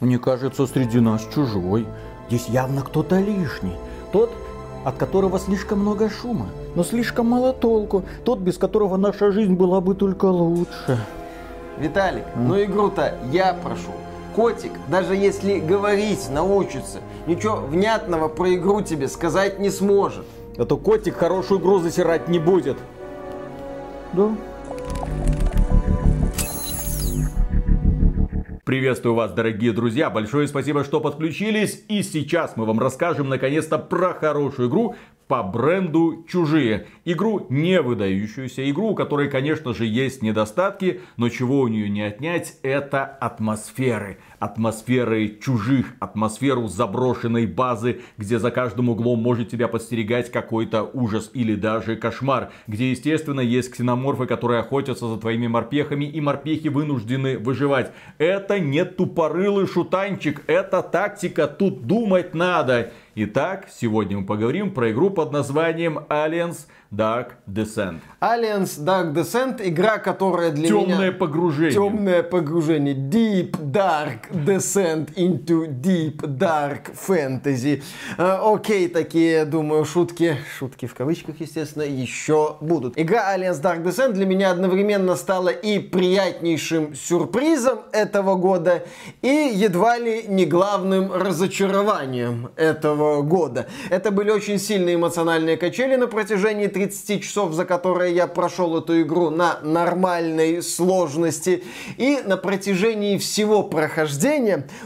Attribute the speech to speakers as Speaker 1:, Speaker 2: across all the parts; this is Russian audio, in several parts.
Speaker 1: Мне кажется, среди нас чужой. Здесь явно кто-то лишний. Тот, от которого слишком много шума, но слишком мало толку. Тот, без которого наша жизнь была бы только лучше.
Speaker 2: Виталик, ну игру-то я прошу. Котик, даже если говорить научится, ничего внятного про игру тебе сказать не сможет.
Speaker 1: А то котик хорошую игру засирать не будет.
Speaker 2: Да.
Speaker 3: Приветствую вас, дорогие друзья. Большое спасибо, что подключились. И сейчас мы вам расскажем наконец-то про хорошую игру по бренду «Чужие». Игру не выдающуюся, игру, у которой, конечно же, есть недостатки, но чего у нее не отнять, это атмосферы. Атмосферы чужих, атмосферу заброшенной базы, где за каждым углом может тебя подстерегать какой-то ужас или даже кошмар. Где, естественно, есть ксеноморфы, которые охотятся за твоими морпехами, и морпехи вынуждены выживать. Это не тупорылый шутанчик, это тактика, тут думать надо. Итак, сегодня мы поговорим про игру под названием Alliance Dark Descent.
Speaker 2: Alliance Dark Descent, игра, которая для
Speaker 3: Темное
Speaker 2: меня...
Speaker 3: Темное погружение.
Speaker 2: Темное погружение. Deep Dark Descent into Deep Dark Fantasy. Э, окей, такие, думаю, шутки, шутки в кавычках, естественно, еще будут. Игра Alliance Dark Descent для меня одновременно стала и приятнейшим сюрпризом этого года, и едва ли не главным разочарованием этого года. Это были очень сильные эмоциональные качели на протяжении 30 часов, за которые я прошел эту игру на нормальной сложности. И на протяжении всего прохождения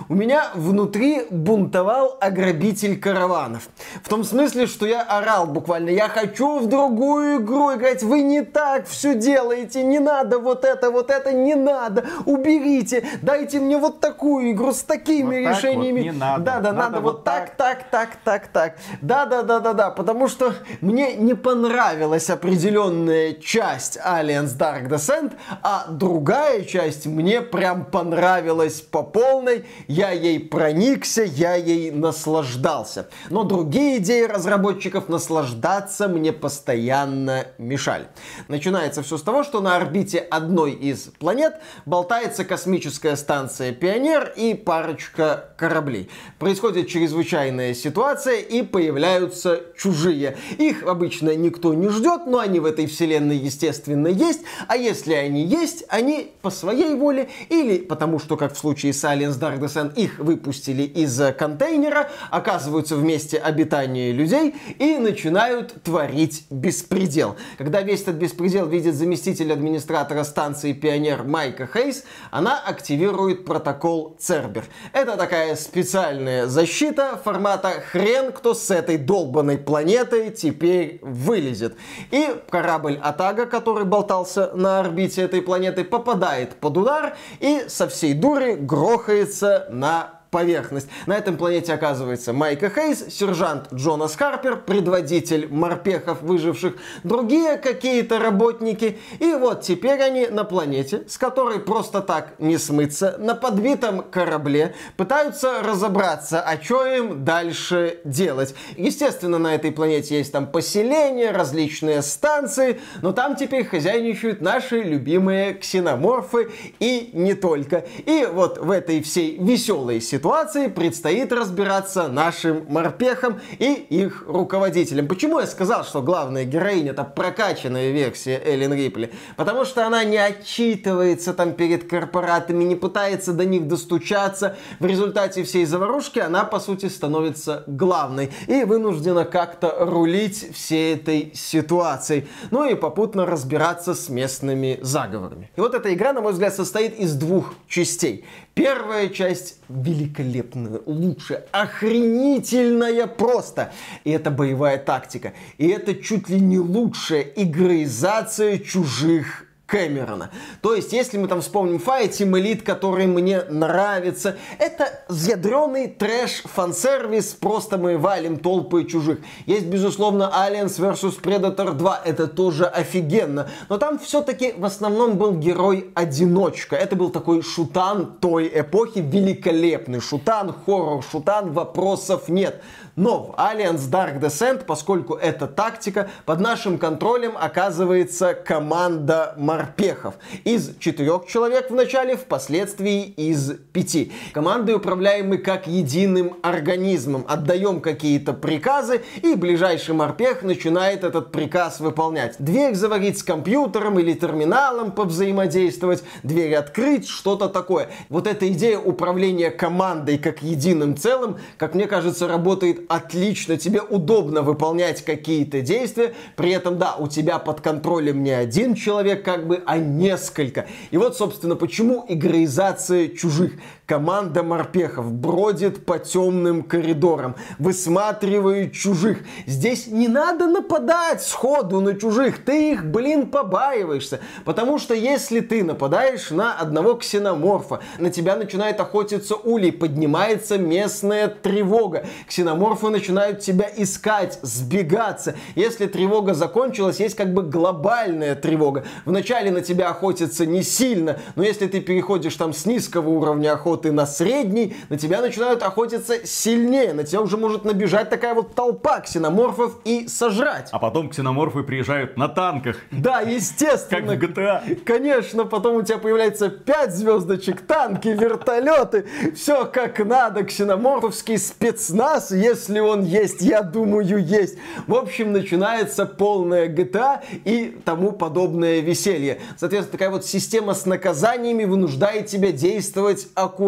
Speaker 2: у меня внутри бунтовал ограбитель караванов. В том смысле, что я орал буквально, я хочу в другую игру играть, вы не так все делаете, не надо вот это, вот это не надо, уберите, дайте мне вот такую игру с такими вот решениями. Вот
Speaker 3: не надо.
Speaker 2: Да, да, надо, надо вот так, так, так, так, так. Да, да, да, да, да, потому что мне не понравилась определенная часть Alliance Dark Descent, а другая часть мне прям понравилась по полной. Я ей проникся, я ей наслаждался. Но другие идеи разработчиков наслаждаться мне постоянно мешали. Начинается все с того, что на орбите одной из планет болтается космическая станция Пионер и парочка кораблей. Происходит чрезвычайная ситуация и появляются чужие. Их обычно никто не ждет, но они в этой вселенной, естественно, есть. А если они есть, они по своей воле или потому что, как в случае с Aliens Dark Descent, их выпустили из контейнера, оказываются в месте обитания людей и начинают творить беспредел. Когда весь этот беспредел видит заместитель администратора станции Пионер Майка Хейс, она активирует протокол Цербер. Это такая специальная защита формата хрен кто с этой долбанной планетой теперь вылезет. И корабль Атага, который болтался на орбите этой планеты, попадает под удар и со всей дури грохается на поверхность. На этом планете оказывается Майка Хейс, сержант Джонас Харпер, предводитель морпехов выживших, другие какие-то работники. И вот теперь они на планете, с которой просто так не смыться, на подбитом корабле, пытаются разобраться, а что им дальше делать. Естественно, на этой планете есть там поселения, различные станции, но там теперь хозяйничают наши любимые ксеноморфы и не только. И вот в этой всей веселой ситуации ситуации предстоит разбираться нашим морпехам и их руководителям. Почему я сказал, что главная героиня это прокачанная версия Эллен Рипли? Потому что она не отчитывается там перед корпоратами, не пытается до них достучаться. В результате всей заварушки она, по сути, становится главной и вынуждена как-то рулить всей этой ситуацией. Ну и попутно разбираться с местными заговорами. И вот эта игра, на мой взгляд, состоит из двух частей. Первая часть великолепная, лучшая, охренительная просто. И это боевая тактика. И это чуть ли не лучшая игроизация чужих Кэмерона. То есть, если мы там вспомним Team Elite, который мне нравится, это ядреный трэш, фан-сервис, просто мы валим толпы чужих. Есть, безусловно, Aliens vs Predator 2, это тоже офигенно. Но там все-таки в основном был герой-одиночка. Это был такой шутан той эпохи, великолепный шутан, хоррор-шутан, вопросов нет. Но в Alliance Dark Descent, поскольку это тактика, под нашим контролем оказывается команда морпехов. Из четырех человек в начале, впоследствии из пяти. Командой управляем мы как единым организмом. Отдаем какие-то приказы, и ближайший морпех начинает этот приказ выполнять. Дверь заварить с компьютером или терминалом повзаимодействовать, дверь открыть, что-то такое. Вот эта идея управления командой как единым целым, как мне кажется, работает отлично. Тебе удобно выполнять какие-то действия, при этом, да, у тебя под контролем не один человек, как бы, а несколько. И вот, собственно, почему игроизация чужих. Команда морпехов бродит по темным коридорам, высматривает чужих. Здесь не надо нападать сходу на чужих, ты их, блин, побаиваешься. Потому что если ты нападаешь на одного ксеноморфа, на тебя начинает охотиться улей, поднимается местная тревога. Ксеноморфы начинают тебя искать, сбегаться. Если тревога закончилась, есть как бы глобальная тревога. Вначале на тебя охотятся не сильно, но если ты переходишь там с низкого уровня охоты на средний, на тебя начинают охотиться сильнее. На тебя уже может набежать такая вот толпа ксеноморфов и сожрать.
Speaker 3: А потом ксеноморфы приезжают на танках.
Speaker 2: Да, естественно.
Speaker 3: Как в GTA.
Speaker 2: Конечно, потом у тебя появляется 5 звездочек, танки, вертолеты, все как надо, ксеноморфовский спецназ, если он есть, я думаю, есть. В общем, начинается полная GTA и тому подобное веселье. Соответственно, такая вот система с наказаниями вынуждает тебя действовать аккуратно,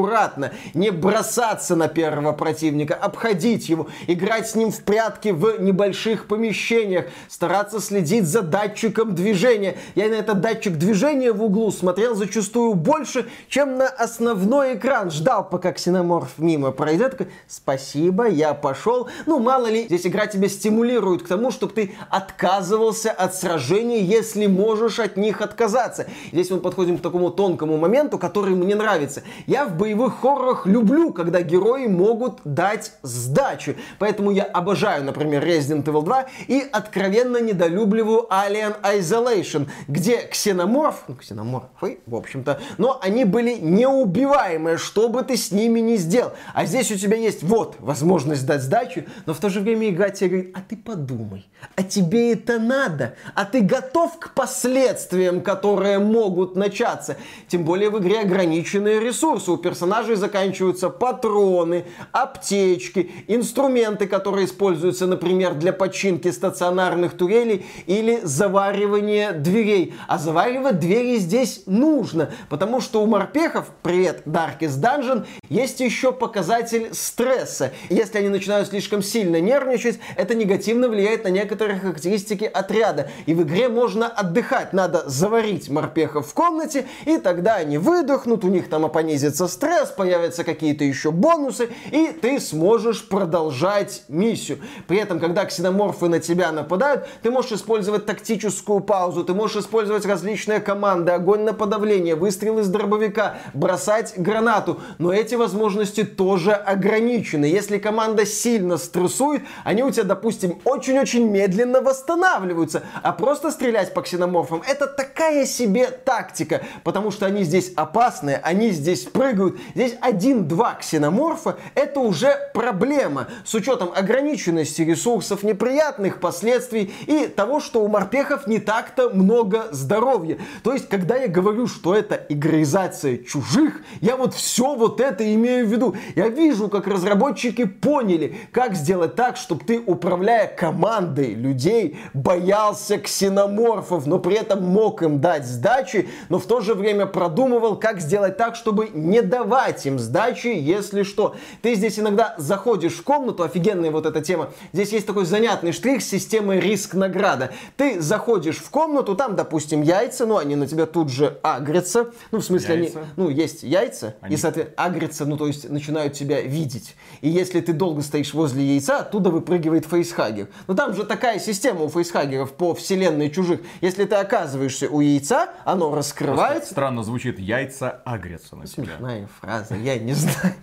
Speaker 2: не бросаться на первого противника, обходить его, играть с ним в прятки в небольших помещениях, стараться следить за датчиком движения. Я на этот датчик движения в углу смотрел зачастую больше, чем на основной экран. Ждал, пока ксеноморф мимо пройдет. Спасибо, я пошел. Ну, мало ли, здесь игра тебя стимулирует к тому, чтобы ты отказывался от сражений, если можешь от них отказаться. Здесь мы подходим к такому тонкому моменту, который мне нравится. Я в боевых хоррорах люблю, когда герои могут дать сдачу. Поэтому я обожаю, например, Resident Evil 2 и откровенно недолюбливаю Alien Isolation, где ксеноморф, ну, ксеноморфы, в общем-то, но они были неубиваемые, что бы ты с ними ни сделал. А здесь у тебя есть вот возможность дать сдачу, но в то же время игра тебе говорит, а ты подумай, а тебе это надо? А ты готов к последствиям, которые могут начаться? Тем более в игре ограниченные ресурсы. У персонажей заканчиваются патроны, аптечки, инструменты, которые используются, например, для починки стационарных турелей или заваривания дверей. А заваривать двери здесь нужно, потому что у морпехов, привет, Darkest Dungeon, есть еще показатель стресса. Если они начинают слишком сильно нервничать, это негативно влияет на некоторые характеристики отряда. И в игре можно отдыхать. Надо заварить морпехов в комнате, и тогда они выдохнут, у них там понизится стресс, появятся какие-то еще бонусы, и ты сможешь продолжать миссию. При этом, когда ксеноморфы на тебя нападают, ты можешь использовать тактическую паузу, ты можешь использовать различные команды, огонь на подавление, выстрел из дробовика, бросать гранату. Но эти возможности тоже ограничены. Если команда сильно стрессует, они у тебя, допустим, очень-очень медленно восстанавливаются. А просто стрелять по ксеноморфам это такая себе тактика, потому что они здесь опасные, они здесь прыгают. Здесь один-два ксеноморфа это уже проблема. С учетом ограниченности ресурсов, неприятных последствий и того, что у морпехов не так-то много здоровья. То есть, когда я говорю, что это игроизация чужих, я вот все вот это имею в виду. Я вижу, как разработчики поняли, как сделать так, чтобы ты, управляя командой людей, боялся ксеноморфов, но при этом мог им дать сдачи, но в то же время продумывал, как сделать так, чтобы не давать им сдачи, если что. Ты здесь иногда заходишь в комнату, офигенная вот эта тема, здесь есть такой занятный штрих с системой риск-награда. Ты заходишь в комнату, там, допустим, яйца, ну, они на тебя тут же агрятся, ну, в смысле,
Speaker 3: Яйца?
Speaker 2: они, ну, есть яйца,
Speaker 3: Они-
Speaker 2: и, соответственно, агрятся, ну, то есть начинают тебя видеть. И если ты долго стоишь возле яйца, оттуда выпрыгивает фейсхагер. Но там же такая система у фейсхагеров по вселенной чужих. Если ты оказываешься у яйца, оно
Speaker 3: Просто
Speaker 2: раскрывается.
Speaker 3: Странно звучит, яйца агрятся на тебя.
Speaker 2: Смешная фраза, я не знаю.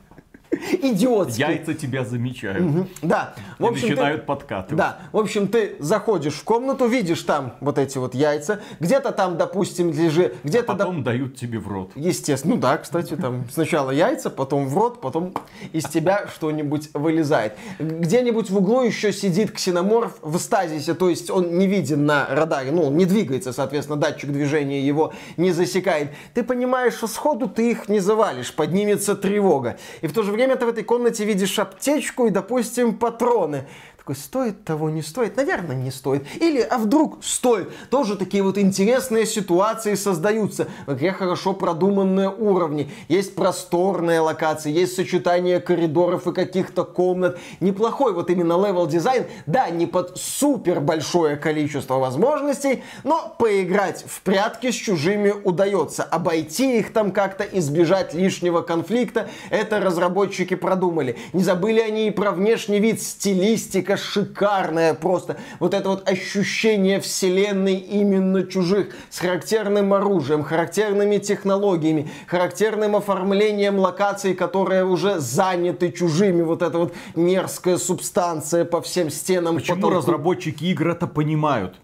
Speaker 2: Идиотский.
Speaker 3: Яйца тебя замечают.
Speaker 2: Да. В
Speaker 3: И
Speaker 2: общем, ты-
Speaker 3: начинают подкатывать.
Speaker 2: Да, в общем, ты заходишь в комнату, видишь там вот эти вот яйца, где-то там, допустим, лежи, где-то... доп-
Speaker 3: Потом дают тебе в рот.
Speaker 2: Естественно, ну да, кстати, там сначала яйца, потом в рот, потом из тебя что-нибудь вылезает. Где-нибудь в углу еще сидит ксеноморф в стазисе, то есть он не виден на радаре, ну, он не двигается, соответственно, датчик движения его не засекает. Ты понимаешь, что сходу ты их не завалишь, поднимется тревога. И в то же время ты в этой комнате видишь аптечку и, допустим, патроны. Такой, стоит того, не стоит? Наверное, не стоит. Или, а вдруг стоит? Тоже такие вот интересные ситуации создаются. В игре хорошо продуманные уровни. Есть просторные локации, есть сочетание коридоров и каких-то комнат. Неплохой вот именно level design. Да, не под супер большое количество возможностей, но поиграть в прятки с чужими удается. Обойти их там как-то, избежать лишнего конфликта, это разработчики продумали. Не забыли они и про внешний вид, стилистика шикарная просто. Вот это вот ощущение вселенной именно чужих с характерным оружием, характерными технологиями, характерным оформлением локаций, которые уже заняты чужими. Вот эта вот мерзкая субстанция по всем стенам.
Speaker 3: Почему
Speaker 2: потолку.
Speaker 3: разработчики игр это понимают?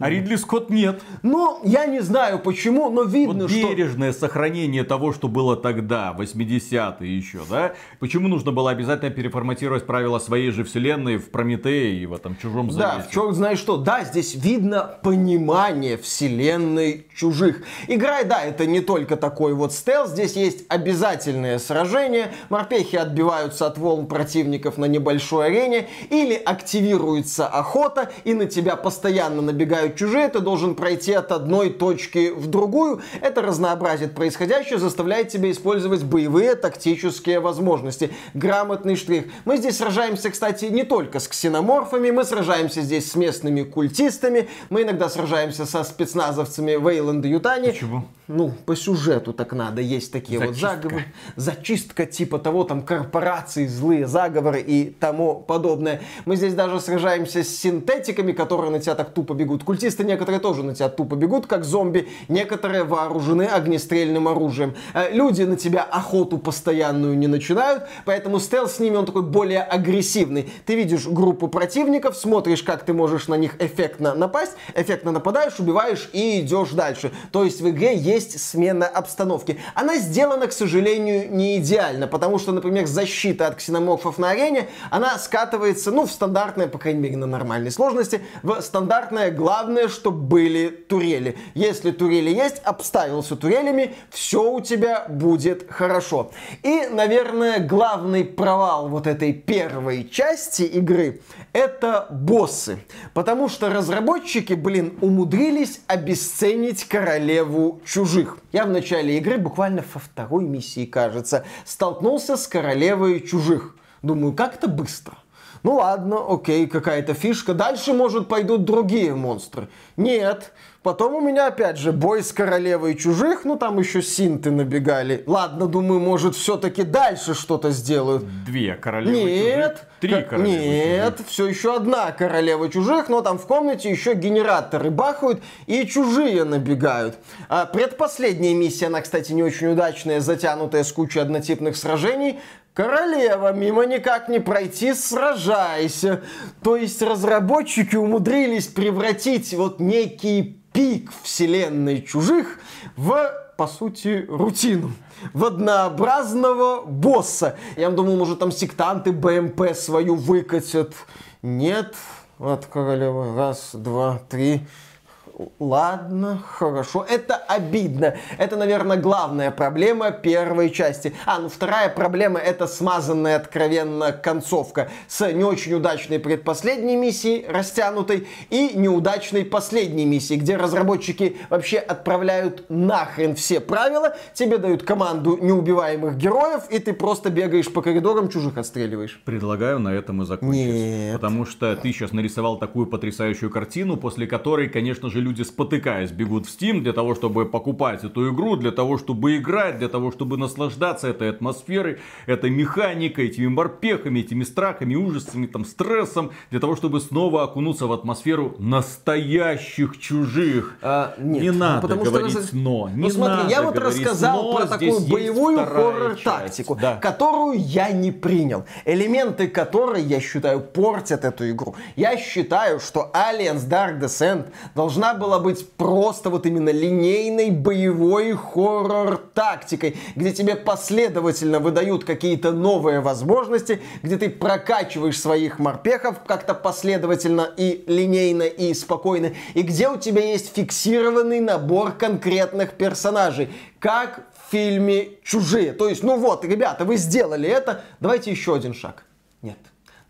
Speaker 3: А Ридли Скотт нет.
Speaker 2: Ну, я не знаю почему, но видно,
Speaker 3: Вот
Speaker 2: что...
Speaker 3: бережное сохранение того, что было тогда, 80-е еще, да? Почему нужно было обязательно переформатировать правила своей же вселенной в Прометее и в этом чужом
Speaker 2: Да,
Speaker 3: завете?
Speaker 2: в чем знаешь что? Да, здесь видно понимание вселенной чужих. Игра, да, это не только такой вот стелс, здесь есть обязательные сражения, морпехи отбиваются от волн противников на небольшой арене, или активируется охота, и на тебя постоянно набегают чужие, ты должен пройти от одной точки в другую. Это разнообразит происходящее, заставляет тебя использовать боевые тактические возможности. Грамотный штрих. Мы здесь сражаемся, кстати, не только с ксеноморфами, мы сражаемся здесь с местными культистами, мы иногда сражаемся со спецназовцами Вейланда Ютани.
Speaker 3: Почему?
Speaker 2: Ну, по сюжету так надо, есть такие вот
Speaker 3: Зачистка.
Speaker 2: заговоры. Зачистка типа того, там, корпорации, злые заговоры и тому подобное. Мы здесь даже сражаемся с синтетиками, которые на тебя так тупо бегут. Культисты некоторые тоже на тебя тупо бегут, как зомби. Некоторые вооружены огнестрельным оружием. Э, Люди на тебя охоту постоянную не начинают, поэтому стелс с ними, он такой более агрессивный. Ты видишь группу противников, смотришь, как ты можешь на них эффектно напасть, эффектно нападаешь, убиваешь и идешь дальше. То есть в игре есть смена обстановки. Она сделана, к сожалению, не идеально, потому что, например, защита от ксеноморфов на арене, она скатывается, ну, в стандартное, по крайней мере, на нормальной сложности, в стандартное главное, чтобы были турели. Если турели есть, обставился турелями, все у тебя будет хорошо. И, наверное, главный провал вот этой первой части игры это боссы. Потому что разработчики, блин, умудрились обесценить королеву чужих. Я в начале игры, буквально во второй миссии, кажется, столкнулся с королевой чужих. Думаю, как-то быстро. Ну ладно, окей, какая-то фишка. Дальше, может, пойдут другие монстры. Нет. Потом у меня опять же бой с королевой чужих, ну там еще синты набегали. Ладно, думаю, может, все-таки дальше что-то сделают.
Speaker 3: Две королевы
Speaker 2: Нет,
Speaker 3: чужих. Три королевы
Speaker 2: Нет,
Speaker 3: чужих.
Speaker 2: все еще одна королева чужих, но там в комнате еще генераторы бахают и чужие набегают. А предпоследняя миссия, она, кстати, не очень удачная, затянутая с кучей однотипных сражений. Королева, мимо никак не пройти, сражайся. То есть разработчики умудрились превратить вот некий пик вселенной чужих в, по сути, рутину. В однообразного босса. Я думал, может, там сектанты БМП свою выкатят. Нет. Вот королева. Раз, два, три. Ладно, хорошо. Это обидно. Это, наверное, главная проблема первой части. А, ну вторая проблема это смазанная откровенно концовка с не очень удачной предпоследней миссией, растянутой, и неудачной последней миссией, где разработчики вообще отправляют нахрен все правила, тебе дают команду неубиваемых героев, и ты просто бегаешь по коридорам, чужих отстреливаешь.
Speaker 3: Предлагаю на этом и закончить.
Speaker 2: Нет.
Speaker 3: Потому что ты сейчас нарисовал такую потрясающую картину, после которой, конечно же, люди люди спотыкаясь бегут в Steam для того, чтобы покупать эту игру, для того, чтобы играть, для того, чтобы наслаждаться этой атмосферой, этой механикой, этими морпехами, этими страхами, ужасами, там, стрессом, для того, чтобы снова окунуться в атмосферу настоящих чужих.
Speaker 2: А, нет,
Speaker 3: не надо
Speaker 2: потому
Speaker 3: говорить
Speaker 2: что,
Speaker 3: но. Не
Speaker 2: ну смотри,
Speaker 3: надо
Speaker 2: я вот рассказал про такую боевую хоррор-тактику.
Speaker 3: Да.
Speaker 2: которую я не принял. Элементы которой, я считаю, портят эту игру. Я считаю, что Aliens Dark Descent должна была быть просто вот именно линейной боевой хоррор-тактикой, где тебе последовательно выдают какие-то новые возможности, где ты прокачиваешь своих морпехов как-то последовательно и линейно и спокойно, и где у тебя есть фиксированный набор конкретных персонажей, как в фильме «Чужие». То есть, ну вот, ребята, вы сделали это, давайте еще один шаг. Нет.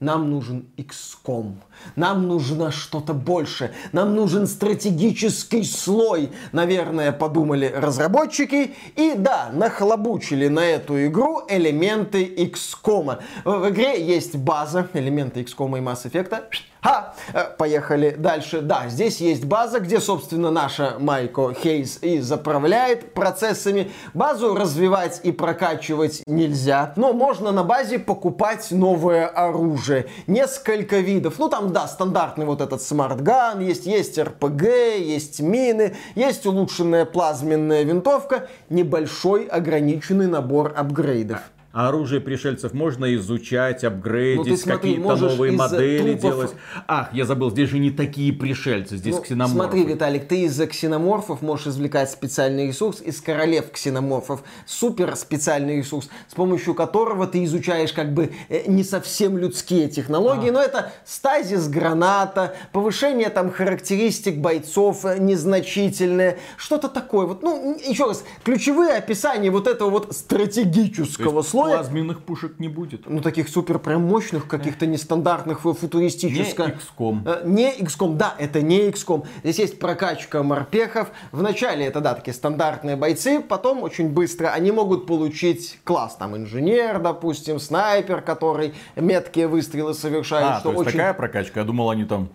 Speaker 2: Нам нужен XCOM. Нам нужно что-то больше. Нам нужен стратегический слой. Наверное, подумали разработчики. И да, нахлобучили на эту игру элементы XCOM. В игре есть база, элементы XCOM и Mass Effect. Ха! Э, Поехали дальше. Да, здесь есть база, где, собственно, наша Майко Хейс и заправляет процессами. Базу развивать и прокачивать нельзя, но можно на базе покупать новое оружие. Несколько видов. Ну, там, да, стандартный вот этот смартган, есть, есть РПГ, есть мины, есть улучшенная плазменная винтовка, небольшой ограниченный набор апгрейдов.
Speaker 3: А оружие пришельцев можно изучать,
Speaker 2: Ну,
Speaker 3: апгрейдить,
Speaker 2: смотри,
Speaker 3: какие-то новые модели
Speaker 2: трупов-
Speaker 3: делать. Ах, я забыл, здесь же не такие пришельцы, здесь
Speaker 2: Ну,
Speaker 3: ксеноморфы.
Speaker 2: Смотри, Виталик, ты из ксеноморфов можешь извлекать специальный ресурс, из королев ксеноморфов супер специальный ресурс, с помощью которого ты изучаешь как бы э, не совсем людские технологии,
Speaker 3: А.
Speaker 2: но это стазис граната, повышение там характеристик бойцов э, незначительное, что-то такое. Вот, ну, еще раз, ключевые описания вот этого вот стратегического
Speaker 3: есть
Speaker 2: слоя,
Speaker 3: плазменных пушек не будет.
Speaker 2: ну, таких супер прям мощных, каких-то нестандартных,
Speaker 3: Не
Speaker 2: футуристических.
Speaker 3: XCOM.
Speaker 2: Э, Не XCOM, да, это не XCOM. Здесь есть прокачка морпехов. Вначале это, да, такие стандартные бойцы, потом очень быстро они могут получить класс. Там инженер, допустим, снайпер, который меткие выстрелы совершает,
Speaker 3: А,
Speaker 2: что
Speaker 3: то есть
Speaker 2: очень...
Speaker 3: такая прокачка? Я думал, они там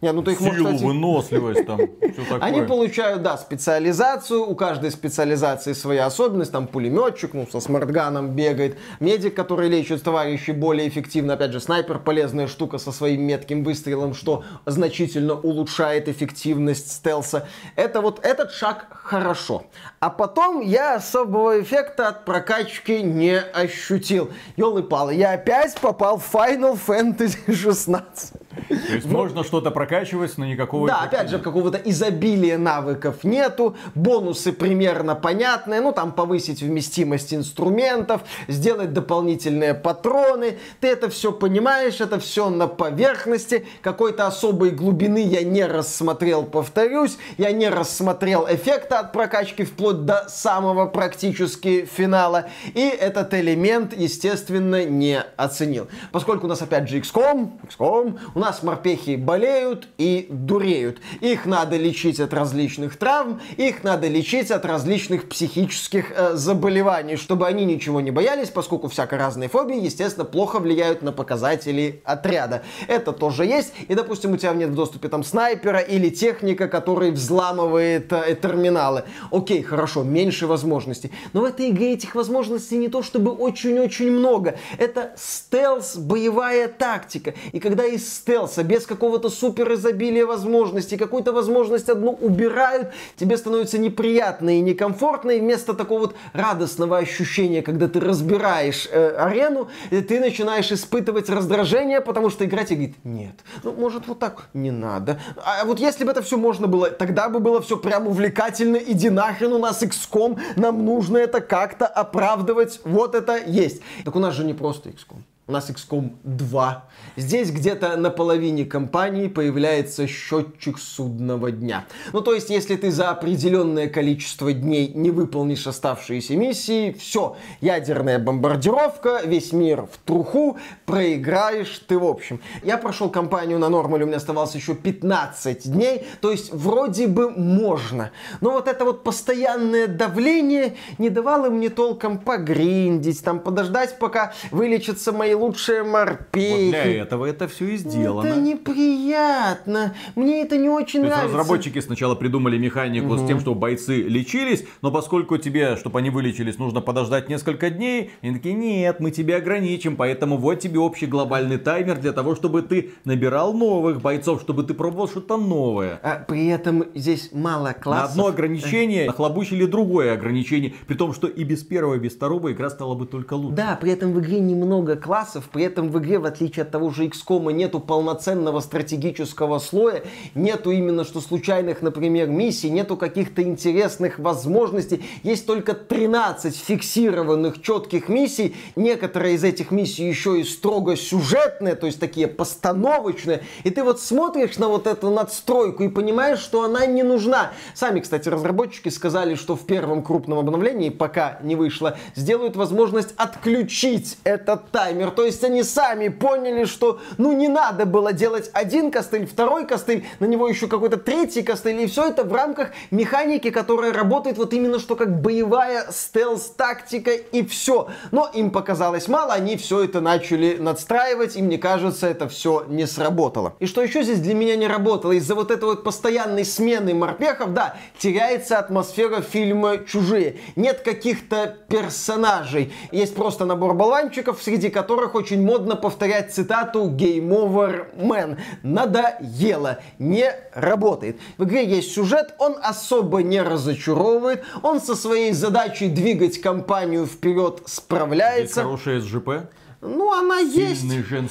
Speaker 2: Не, ну ты их можешь,
Speaker 3: силу,
Speaker 2: кстати,
Speaker 3: выносливость, там, все такое.
Speaker 2: Они получают, да, специализацию, у каждой специализации своя особенность, там пулеметчик, ну, со смартганом бегает, медик, который лечит товарищей более эффективно, опять же, снайпер полезная штука со своим метким выстрелом, что значительно улучшает эффективность стелса. Это вот этот шаг хорошо. А потом я особого эффекта от прокачки не ощутил. Ёлы-палы, я опять попал в Final Fantasy 16.
Speaker 3: То есть можно что-то прокачивать, но никакого
Speaker 2: Да, опять же,
Speaker 3: нет.
Speaker 2: какого-то изобилия навыков нету, бонусы примерно понятные, ну там повысить вместимость инструментов, сделать дополнительные патроны, ты это все понимаешь, это все на поверхности, какой-то особой глубины я не рассмотрел, повторюсь, я не рассмотрел эффекта от прокачки вплоть до самого практически финала, и этот элемент, естественно, не оценил. Поскольку у нас опять же XCOM, XCOM, у нас морпехи болеют и дуреют. Их надо лечить от различных травм, их надо лечить от различных психических э, заболеваний, чтобы они ничего не боялись, поскольку всяко разные фобии, естественно, плохо влияют на показатели отряда. Это тоже есть, и, допустим, у тебя нет в доступе там снайпера или техника, который взламывает э, терминалы. Окей, хорошо, меньше возможностей. Но в этой игре этих возможностей не то чтобы очень-очень много. Это стелс, боевая тактика. И когда из стелса без какого-то супер изобилия возможностей, какую-то возможность одну убирают, тебе становится неприятно и некомфортно, и вместо такого вот радостного ощущения, когда ты разбираешь э, арену, э, ты начинаешь испытывать раздражение, потому что игра тебе говорит, нет, ну может вот так, не надо. А вот если бы это все можно было, тогда бы было все прям увлекательно, иди нахрен, у нас XCOM, нам нужно это как-то оправдывать, вот это есть. Так у нас же не просто XCOM. У нас XCOM 2. Здесь где-то на половине кампании появляется счетчик судного дня. Ну, то есть, если ты за определенное количество дней не выполнишь оставшиеся миссии, все, ядерная бомбардировка, весь мир в труху, проиграешь ты в общем. Я прошел кампанию на нормале, у меня оставалось еще 15 дней, то есть, вроде бы можно. Но вот это вот постоянное давление не давало мне толком погриндить, там, подождать, пока вылечатся мои лучшие морпехи.
Speaker 3: Вот для этого это все и сделано.
Speaker 2: Это неприятно. Мне это не очень
Speaker 3: То
Speaker 2: нравится.
Speaker 3: есть разработчики сначала придумали механику с тем, чтобы бойцы лечились, но поскольку тебе, чтобы они вылечились, нужно подождать несколько дней, они такие, нет, мы тебя ограничим, поэтому вот тебе общий глобальный таймер для того, чтобы ты набирал новых бойцов, чтобы ты пробовал что-то новое.
Speaker 2: А при этом здесь мало
Speaker 3: На
Speaker 2: классов.
Speaker 3: одно ограничение нахлобучили другое ограничение, при том, что и без первого, и без второго игра стала бы только лучше.
Speaker 2: Да, при этом в игре немного классов, при этом в игре, в отличие от того же XCOM, нету полноценного стратегического слоя, нету именно что случайных, например, миссий, нету каких-то интересных возможностей, есть только 13 фиксированных четких миссий, некоторые из этих миссий еще и строго сюжетные, то есть такие постановочные, и ты вот смотришь на вот эту надстройку и понимаешь, что она не нужна. Сами, кстати, разработчики сказали, что в первом крупном обновлении, пока не вышло, сделают возможность отключить этот таймер. То есть они сами поняли, что ну не надо было делать один костыль, второй костыль, на него еще какой-то третий костыль, и все это в рамках механики, которая работает вот именно что как боевая стелс-тактика и все. Но им показалось мало, они все это начали надстраивать, и мне кажется, это все не сработало. И что еще здесь для меня не работало, из-за вот этой вот постоянной смены морпехов, да, теряется атмосфера фильма «Чужие». Нет каких-то персонажей. Есть просто набор болванчиков, среди которых очень модно повторять цитату «Game over man». Надоело. Не работает. В игре есть сюжет, он особо не разочаровывает, он со своей задачей двигать компанию вперед справляется.
Speaker 3: хорошая СЖП.
Speaker 2: Ну, она есть.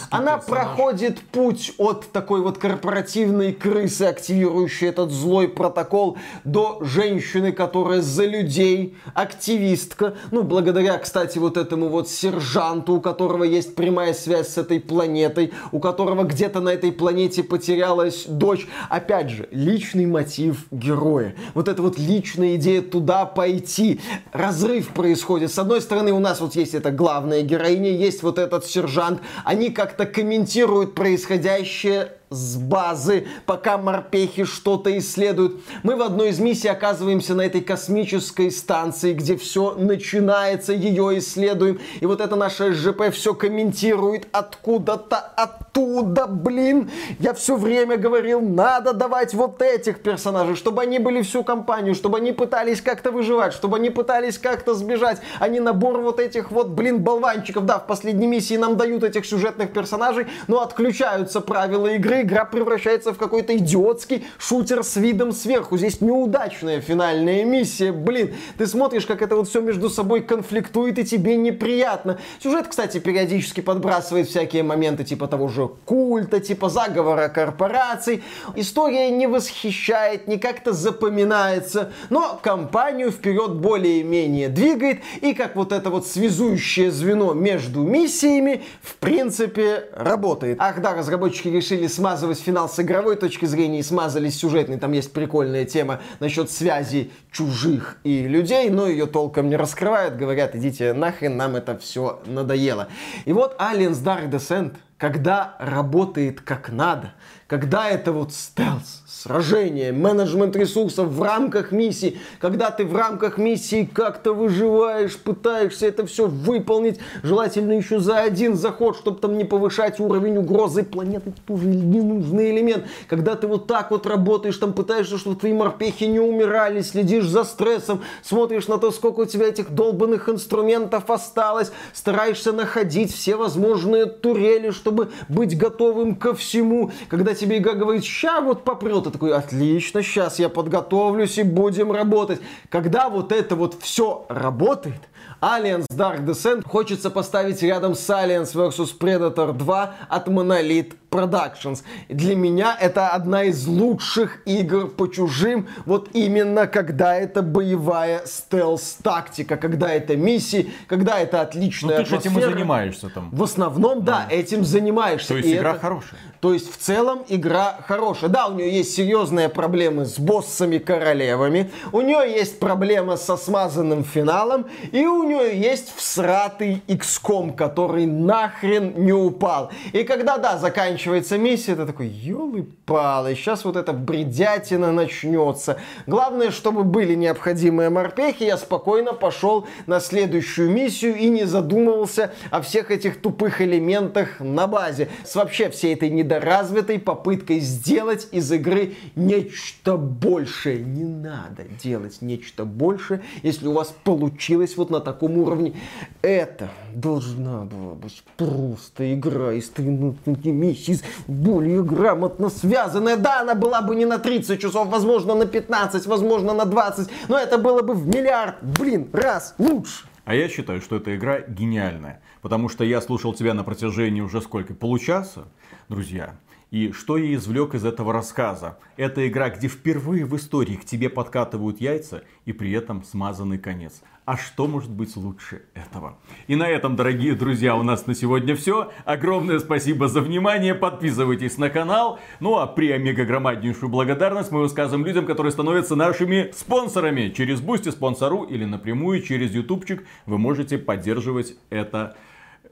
Speaker 2: Она
Speaker 3: персонаж.
Speaker 2: проходит путь от такой вот корпоративной крысы, активирующей этот злой протокол, до женщины, которая за людей, активистка. Ну, благодаря, кстати, вот этому вот сержанту, у которого есть прямая связь с этой планетой, у которого где-то на этой планете потерялась дочь. Опять же, личный мотив героя. Вот эта вот личная идея туда пойти. Разрыв происходит. С одной стороны, у нас вот есть эта главная героиня, есть вот этот сержант. Они как-то комментируют происходящее с базы, пока морпехи что-то исследуют. Мы в одной из миссий оказываемся на этой космической станции, где все начинается, ее исследуем. И вот это наше СЖП все комментирует откуда-то оттуда, блин. Я все время говорил, надо давать вот этих персонажей, чтобы они были всю компанию, чтобы они пытались как-то выживать, чтобы они пытались как-то сбежать, а не набор вот этих вот, блин, болванчиков. Да, в последней миссии нам дают этих сюжетных персонажей, но отключаются правила игры, игра превращается в какой-то идиотский шутер с видом сверху. Здесь неудачная финальная миссия, блин. Ты смотришь, как это вот все между собой конфликтует, и тебе неприятно. Сюжет, кстати, периодически подбрасывает всякие моменты типа того же культа, типа заговора корпораций. История не восхищает, не как-то запоминается, но компанию вперед более-менее двигает, и как вот это вот связующее звено между миссиями, в принципе, работает. Ах да, разработчики решили смазывать финал с игровой точки зрения и смазали с сюжетной. Там есть прикольная тема насчет связи чужих и людей, но ее толком не раскрывают. Говорят, идите нахрен, нам это все надоело. И вот Aliens Dark Descent, когда работает как надо, когда это вот стелс, сражение, менеджмент ресурсов в рамках миссии, когда ты в рамках миссии как-то выживаешь, пытаешься это все выполнить, желательно еще за один заход, чтобы там не повышать уровень угрозы планеты, тоже ненужный элемент. Когда ты вот так вот работаешь, там пытаешься, чтобы твои морпехи не умирали, следишь за стрессом, смотришь на то, сколько у тебя этих долбанных инструментов осталось, стараешься находить все возможные турели, чтобы быть готовым ко всему. Когда тебе игра говорит, ща вот попрет, ты такой, отлично, сейчас я подготовлюсь и будем работать. Когда вот это вот все работает, Aliens Dark Descent хочется поставить рядом с Aliens vs Predator 2 от Monolith Productions. Для меня это одна из лучших игр по чужим, вот именно когда это боевая стелс-тактика, когда это миссии, когда это
Speaker 3: Ну
Speaker 2: отличная
Speaker 3: ты же этим и занимаешься там.
Speaker 2: В основном, да, этим занимаешься.
Speaker 3: То есть
Speaker 2: И
Speaker 3: игра
Speaker 2: это-
Speaker 3: хорошая.
Speaker 2: То есть в целом игра хорошая. Да, у нее есть серьезные проблемы с боссами-королевами, у нее есть проблема со смазанным финалом, и у нее есть всратый XCOM, который нахрен не упал. И когда, да, заканчивается заканчивается миссия, ты такой, елы палы сейчас вот эта бредятина начнется. Главное, чтобы были необходимые морпехи, я спокойно пошел на следующую миссию и не задумывался о всех этих тупых элементах на базе. С вообще всей этой недоразвитой попыткой сделать из игры нечто большее. Не надо делать нечто большее, если у вас получилось вот на таком уровне. Это должна была быть просто игра из 13 миссий, более грамотно связанная. Да, она была бы не на 30 часов, возможно, на 15, возможно, на 20, но это было бы в миллиард, блин, раз лучше.
Speaker 3: А я считаю, что эта игра гениальная. Потому что я слушал тебя на протяжении уже сколько? Получаса, друзья. И что я извлек из этого рассказа? Это игра, где впервые в истории к тебе подкатывают яйца и при этом смазанный конец. А что может быть лучше этого? И на этом, дорогие друзья, у нас на сегодня все. Огромное спасибо за внимание. Подписывайтесь на канал. Ну а преомегагромаднейшую благодарность мы высказываем людям, которые становятся нашими спонсорами. Через Boosty, Sponsr или напрямую через ютубчик вы можете поддерживать это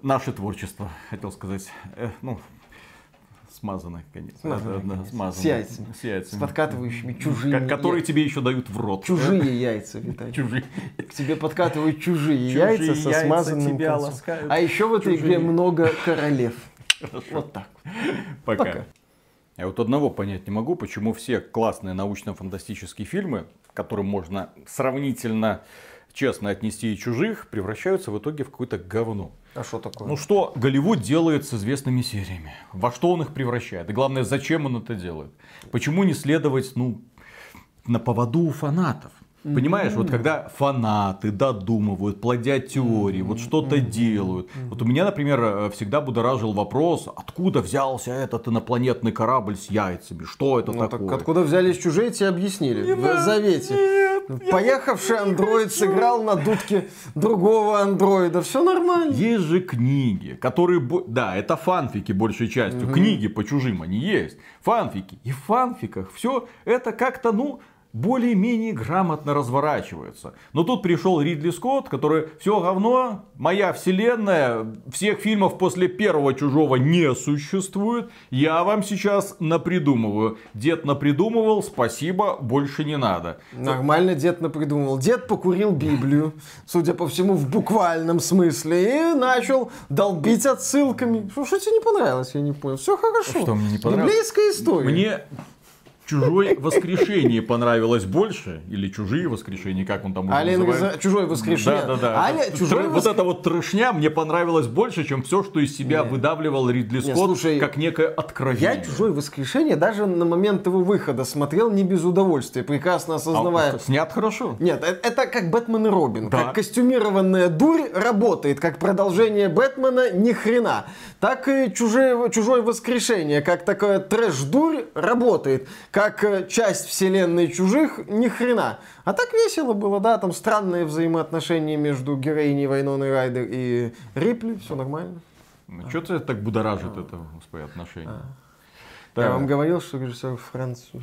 Speaker 3: наше творчество. Хотел сказать, э, ну, смазанный конец.
Speaker 2: Смазанный
Speaker 3: Да, да,
Speaker 2: конец.
Speaker 3: смазанный.
Speaker 2: С яйцами.
Speaker 3: С яйцами.
Speaker 2: С подкатывающими чужими
Speaker 3: Ко- Которые
Speaker 2: яйцами.
Speaker 3: тебе еще дают в рот.
Speaker 2: Чужие яйца, Виталий.
Speaker 3: Чужие.
Speaker 2: К тебе подкатывают чужие,
Speaker 3: Чужие
Speaker 2: яйца со
Speaker 3: яйца
Speaker 2: смазанным
Speaker 3: тебя
Speaker 2: концом.
Speaker 3: ласкают.
Speaker 2: А еще в этой
Speaker 3: Чужие.
Speaker 2: игре много королев. Вот так.
Speaker 3: Пока.
Speaker 2: Пока.
Speaker 3: Я вот одного понять не могу, почему все классные научно-фантастические фильмы, к которым можно сравнительно честно отнести и чужих, превращаются в итоге в какое-то говно.
Speaker 2: А что такое?
Speaker 3: Ну что Голливуд делает с известными сериями? Во что он их превращает? И главное, зачем он это делает? Почему не следовать, ну, на поводу у фанатов? Понимаешь, вот когда фанаты додумывают, плодят теории, вот что-то делают. Вот у меня, например, э, всегда будоражил вопрос, откуда взялся этот инопланетный корабль с яйцами? Что это
Speaker 2: Ну, так
Speaker 3: такое?
Speaker 2: откуда взялись чужие, тебе объяснили. в Завете.
Speaker 3: Нет,
Speaker 2: Поехавший андроид сыграл на дудке другого андроида. Все нормально.
Speaker 3: Есть же книги, которые... Да, это фанфики большей частью. Книги по чужим они есть. Фанфики. И в фанфиках все это как-то, ну, более-менее грамотно разворачивается. Но тут пришел Ридли Скотт, который все говно, моя вселенная, всех фильмов после первого чужого не существует. Я вам сейчас напридумываю. Дед напридумывал, спасибо, больше не надо.
Speaker 2: Нормально дед напридумывал. Дед покурил Библию, судя по всему, в буквальном смысле, и начал долбить отсылками. Что, что тебе не понравилось, я не понял. Все хорошо.
Speaker 3: Что мне не понравилось?
Speaker 2: Библейская история.
Speaker 3: Мне Чужой воскрешение понравилось больше, или чужие воскрешения, как он там уже
Speaker 2: Алien
Speaker 3: называет.
Speaker 2: Чужое воскрешение.
Speaker 3: Да, да, да.
Speaker 2: Аля-
Speaker 3: Тр-
Speaker 2: Чужое
Speaker 3: Вот
Speaker 2: воск-
Speaker 3: эта вот трешня мне понравилось больше, чем все, что из себя
Speaker 2: Не.
Speaker 3: выдавливал Ридли Скотт,
Speaker 2: слушай,
Speaker 3: как некое откровение.
Speaker 2: Я «Чужое воскрешение» даже на момент его выхода смотрел не без удовольствия, прекрасно
Speaker 3: А,
Speaker 2: осознавая...
Speaker 3: снят хорошо.
Speaker 2: Нет, э- это как Бэтмен и Робин.
Speaker 3: Да.
Speaker 2: Как костюмированная дурь работает, как продолжение Бэтмена ни хрена. Так и чужое, чужое воскрешение, как такое трэш-дурь работает. Как э, часть вселенной чужих ни хрена. А так весело было, да, там странные взаимоотношения между героиней Вайноной Райдер и Рипли, все нормально.
Speaker 3: Что тебя так будоражит это, господи, отношение?
Speaker 2: Я
Speaker 3: Так.
Speaker 2: вам говорил, что режиссер француз.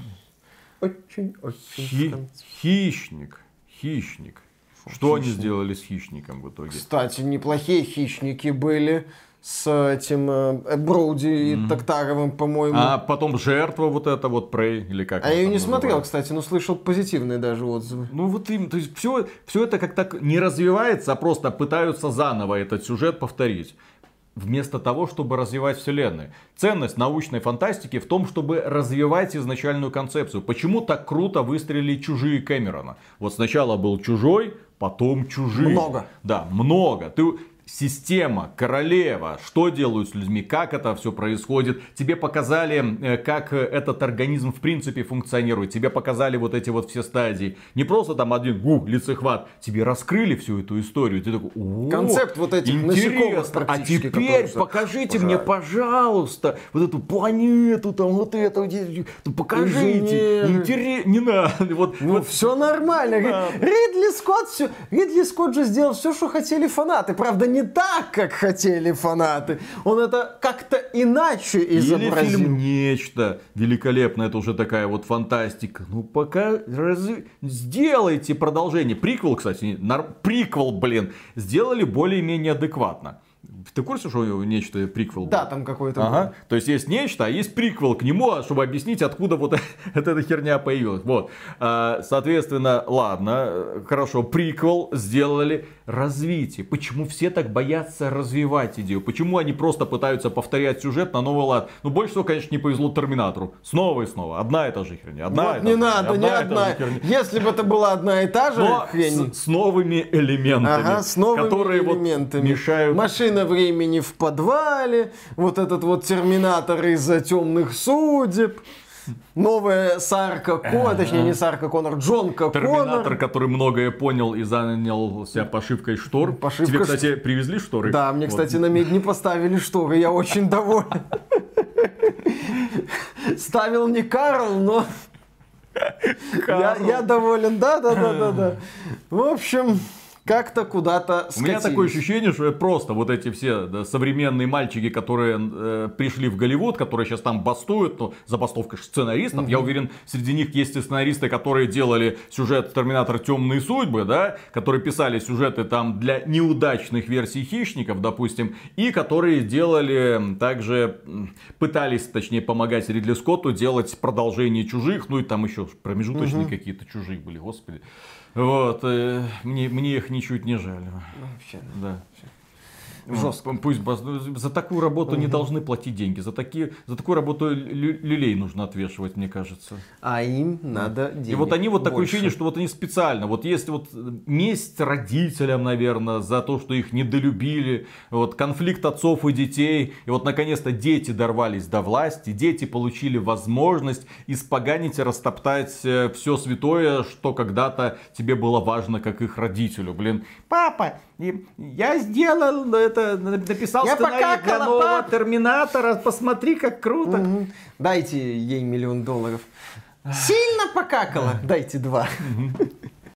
Speaker 2: Очень, очень
Speaker 3: Хи-
Speaker 2: француз.
Speaker 3: Хищник. Хищник. Что они
Speaker 2: хищник?
Speaker 3: сделали с хищником в итоге?
Speaker 2: Кстати, неплохие хищники были с этим э, Броуди и Токтаровым, по-моему.
Speaker 3: А
Speaker 2: А,
Speaker 3: потом жертва вот эта вот Прей, или как
Speaker 2: я
Speaker 3: она
Speaker 2: ее не смотрел,
Speaker 3: называется.
Speaker 2: кстати, но слышал позитивные даже отзывы.
Speaker 3: Ну вот им, то есть все, все это как так не развивается, а просто пытаются заново этот сюжет повторить. Вместо того, чтобы развивать вселенную. Ценность научной фантастики в том, чтобы развивать изначальную концепцию. Почему так круто выстрелили чужие Кэмерона? Вот сначала был чужой, потом чужие.
Speaker 2: Много.
Speaker 3: Да, много. Ты система, королева, что делают с людьми, как это все происходит. Тебе показали, э, как э, этот организм в принципе функционирует. Тебе показали вот эти вот все стадии. Не просто там один гу, лицехват. Тебе раскрыли всю эту историю. Ты такой, «О,
Speaker 2: Концепт вот этих насекомых
Speaker 3: интересно. А теперь покажите мне, пожалуйста, вот эту планету, там вот это, вот это. Ну, покажите.
Speaker 2: Инженеры.
Speaker 3: Интерес... Не надо. Вот,
Speaker 2: Ну,
Speaker 3: вот
Speaker 2: все нормально.
Speaker 3: Да.
Speaker 2: Ридли Скотт все, Ридли Скотт же сделал все, что хотели фанаты. Правда, не так, как хотели фанаты. Он это как-то иначе
Speaker 3: Или
Speaker 2: изобразил.
Speaker 3: фильм «Нечто» великолепно, это уже такая вот фантастика. Ну, пока раз- сделайте продолжение. Приквел, кстати, нар- приквел, блин, сделали более-менее адекватно. Ты в курсе, что нечто приквел?
Speaker 2: Да,
Speaker 3: был?
Speaker 2: там какой-то...
Speaker 3: Ага. То есть есть нечто, а есть приквел к нему, а чтобы объяснить, откуда вот эта херня появилась. Вот. А, Соответственно, ладно, хорошо, приквел сделали. Развитие. Почему все так боятся развивать идею? Почему они просто пытаются повторять сюжет на новый лад? Ну, больше всего, конечно, не повезло Терминатору. Снова и снова. Одна и та же херня. Одна
Speaker 2: Вот
Speaker 3: и та
Speaker 2: не
Speaker 3: же
Speaker 2: надо,
Speaker 3: херня,
Speaker 2: не
Speaker 3: одна
Speaker 2: одна. Если бы это была одна и та же
Speaker 3: Но
Speaker 2: хрень...
Speaker 3: с, с новыми элементами,
Speaker 2: Ага, с новыми
Speaker 3: которые вот
Speaker 2: элементами.
Speaker 3: мешают.
Speaker 2: Машина времени в подвале, вот этот вот терминатор из-за темных судеб, новая Сарка Коннор, точнее не Сарка Коннор, Джонка
Speaker 3: Терминатор,
Speaker 2: Коннор.
Speaker 3: который многое понял и занялся пошивкой штор.
Speaker 2: Пошивка
Speaker 3: Тебе,
Speaker 2: ш-
Speaker 3: кстати, привезли шторы?
Speaker 2: Да, мне,
Speaker 3: Вот.
Speaker 2: кстати, на медне поставили шторы, я очень доволен. Ставил не Карл, но я, я доволен, да, да, да, да, да. В общем, как-то куда-то
Speaker 3: У меня
Speaker 2: скатились.
Speaker 3: такое ощущение, что это просто вот эти все да, современные мальчики, которые э, пришли в Голливуд, которые сейчас там бастуют, ну, забастовка сценаристов. Я уверен, среди них есть и сценаристы, которые делали сюжет Терминатор Темные судьбы, да, которые писали сюжеты там для неудачных версий хищников, допустим, и которые делали также, пытались, точнее, помогать Ридли Скотту делать продолжение чужих, ну и там еще промежуточные какие-то чужие были, господи. Вот, э, мне, мне их ничуть не жаль.
Speaker 2: Вообще.
Speaker 3: Да.
Speaker 2: Жестко.
Speaker 3: Ну, Пусть бас- за такую работу не должны платить деньги. За, такие, за такую работу лю- люлей нужно отвешивать, мне кажется.
Speaker 2: А им надо денег
Speaker 3: И вот они вот такое
Speaker 2: больше.
Speaker 3: ощущение, что вот они специально, вот есть вот э, месть родителям, наверное, за то, что их недолюбили, вот конфликт отцов и детей, и вот наконец-то дети дорвались до власти, дети получили возможность испоганить и растоптать все святое, что когда-то тебе было важно, как их родителю, блин. Папа, я сделал это, написал
Speaker 2: Я
Speaker 3: сценарий для нового. Терминатора, посмотри, как круто.
Speaker 2: Мгм. Дайте ей миллион долларов. Сильно покакала? Дайте два.